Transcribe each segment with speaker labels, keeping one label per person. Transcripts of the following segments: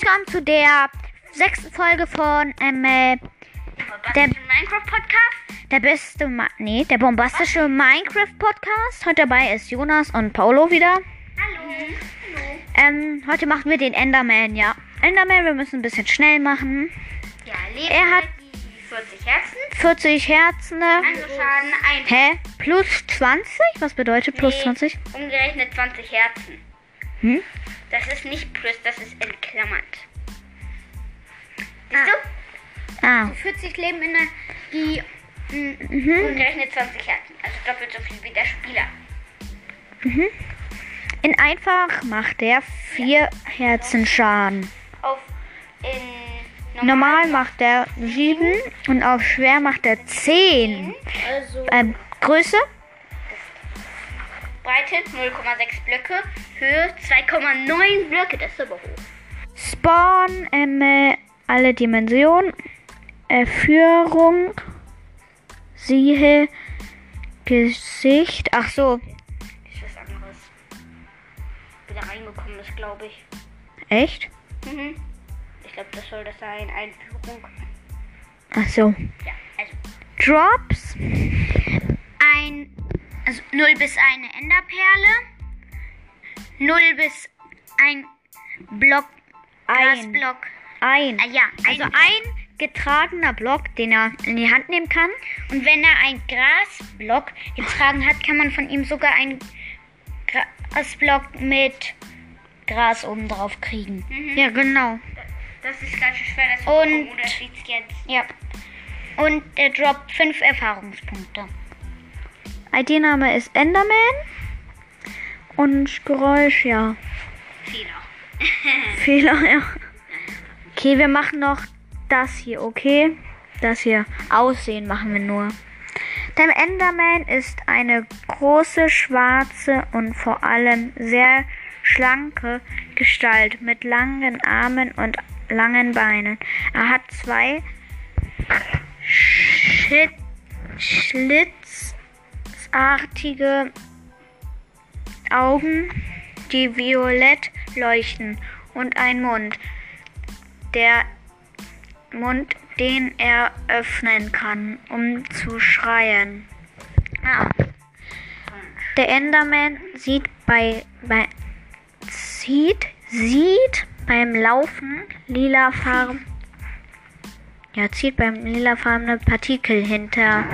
Speaker 1: willkommen zu der sechsten Folge von ähm, äh, der,
Speaker 2: Minecraft Podcast.
Speaker 1: der beste, Ma nee, der bombastische Minecraft Podcast. Heute dabei ist Jonas und Paulo wieder.
Speaker 2: Hallo. Hallo.
Speaker 1: Ähm, heute machen wir den Enderman, ja. Enderman, wir müssen ein bisschen schnell machen.
Speaker 2: Ja, Leben
Speaker 1: Er hat-
Speaker 2: die 40 Herzen.
Speaker 1: 40 Herzen.
Speaker 2: Also Schaden 1.
Speaker 1: Hä? Plus 20? Was bedeutet plus
Speaker 2: Nee.
Speaker 1: 20?
Speaker 2: Umgerechnet 20 Herzen.
Speaker 1: Hm?
Speaker 2: Das ist nicht plus, das ist entklammert.
Speaker 1: Ah.
Speaker 2: Siehst
Speaker 1: Ah.
Speaker 2: du? 40 Leben in der, die
Speaker 1: Mhm.
Speaker 2: umgerechnet 20 Herzen. Also doppelt so viel wie der Spieler.
Speaker 1: In einfach macht der 4 Herzen Schaden.
Speaker 2: Auf in
Speaker 1: Normal macht der 7 und auf schwer macht er 10.
Speaker 2: Also
Speaker 1: Ähm, Größe?
Speaker 2: Breite 0,6 Blöcke, Höhe 2,9 Blöcke. Das ist aber hoch.
Speaker 1: Spawn, ähm, äh, alle Dimensionen, äh, Führung, siehe, Gesicht, ach so,
Speaker 2: ist was anderes. Wieder reingekommen ist, glaube ich.
Speaker 1: echt?
Speaker 2: Mhm. Ich glaube, das soll das sein. Einführung.
Speaker 1: Ach so.
Speaker 2: Ja, also.
Speaker 1: Drops,
Speaker 2: Ein. Also 0 bis eine Enderperle. 0 bis ein Block.
Speaker 1: ein,
Speaker 2: Grasblock.
Speaker 1: ein,
Speaker 2: Ah ja,
Speaker 1: also
Speaker 2: ein.
Speaker 1: ein getragener Block, den er in die Hand nehmen kann.
Speaker 2: Und wenn er ein Grasblock getragen hat, kann man von ihm sogar einen Grasblock mit Gras oben drauf kriegen.
Speaker 1: Ja, genau.
Speaker 2: Das ist ganz schön schwer, das steht's jetzt?
Speaker 1: Ja.
Speaker 2: Und er droppt 5 Erfahrungspunkte.
Speaker 1: ID-Name ist Enderman und Geräusch, ja.
Speaker 2: Fehler.
Speaker 1: Fehler, ja. Okay, wir machen noch das hier, okay? Das hier. Aussehen machen wir nur. Der Enderman ist eine große, schwarze und vor allem sehr schlanke Gestalt mit langen Armen und langen Beinen. Er hat zwei Schit schlitzartige Augen, die violett leuchten und ein Mund, der Mund, den er öffnen kann, um zu schreien. Ah. Der Enderman sieht bei, bei sieht, sieht beim Laufen lila Farben. Ja, zieht beim lilafarbene Partikel hinter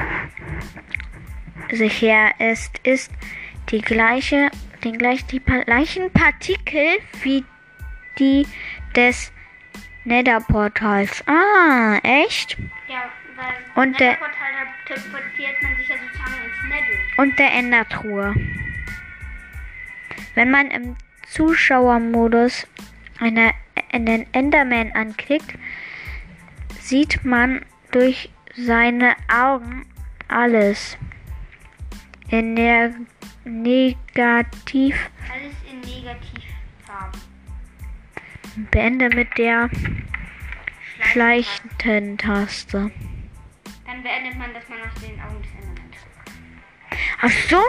Speaker 1: sich her. Es ist die gleiche, den gleich, die gleichen Partikel wie die des Netherportals. Ah, echt?
Speaker 2: Ja, weil
Speaker 1: Und der-
Speaker 2: Portal, da teleportiert man sich ja sozusagen ins Nether.
Speaker 1: Und der Endertruhe. Wenn man im Zuschauermodus eine, einen Enderman anklickt, sieht man durch seine Augen alles. In der Negativ
Speaker 2: Alles in Negativfarben.
Speaker 1: beende mit der schleichten Taste.
Speaker 2: Dann beendet man, dass man aus den Augen des Endermans.
Speaker 1: Ach so,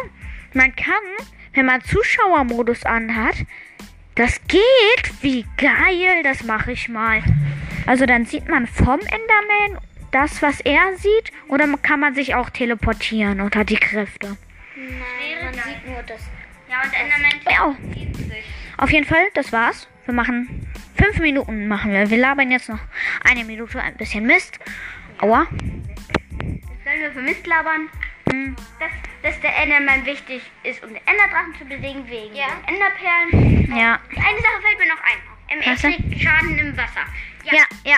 Speaker 1: man kann, wenn man Zuschauermodus anhat, das geht. Wie geil, das mache ich mal. Also dann sieht man vom Enderman das, was er sieht, oder kann man sich auch teleportieren unter die Kräfte?
Speaker 2: Nein, man sieht nur das. Ja, und Enderman
Speaker 1: Ja. Auf jeden Fall, das war's. Wir machen fünf Minuten machen wir. Wir labern jetzt noch eine Minute ein bisschen Mist. Aua.
Speaker 2: Sollen wir für Mist labern?
Speaker 1: Hm.
Speaker 2: Dass, dass der Enderman wichtig ist, um den Enderdrachen zu besiegen, wegen den Enderperlen.
Speaker 1: Ja.
Speaker 2: Eine Sache fällt mir noch ein.
Speaker 1: Denn?
Speaker 2: kriegt Schaden im Wasser.
Speaker 1: Ja, ja,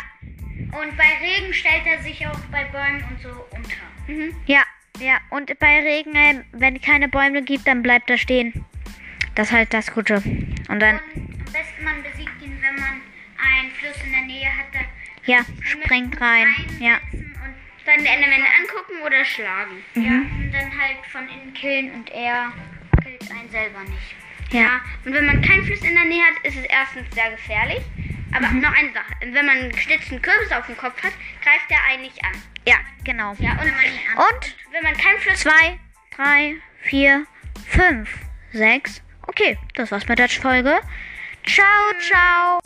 Speaker 2: Und bei Regen stellt er sich auch bei Bäumen und so unter. Mhm.
Speaker 1: ja, ja. Und bei Regen, äh, wenn keine Bäume gibt, dann bleibt er stehen. Das ist halt das Gute. Und dann,
Speaker 2: Und am besten man besiegt ihn, wenn man einen Fluss in der Nähe hat.
Speaker 1: Ja, springt rein. Ja.
Speaker 2: Und dann den Enderman angucken oder schlagen.
Speaker 1: Mhm.
Speaker 2: Ja. Und dann halt von innen killen und er killt einen selber nicht.
Speaker 1: Ja.
Speaker 2: Und wenn man keinen Fluss in der Nähe hat, ist es erstens sehr gefährlich. Aber
Speaker 1: Mhm.
Speaker 2: noch eine Sache. Wenn man einen geschnitzten Kürbis auf dem Kopf hat, greift er einen nicht an.
Speaker 1: Ja, genau.
Speaker 2: Ja, und,
Speaker 1: Und
Speaker 2: wenn man keinen Fluss
Speaker 1: zwei, drei, vier, fünf, sechs. Okay, das war's mit der Folge. Ciao, ciao.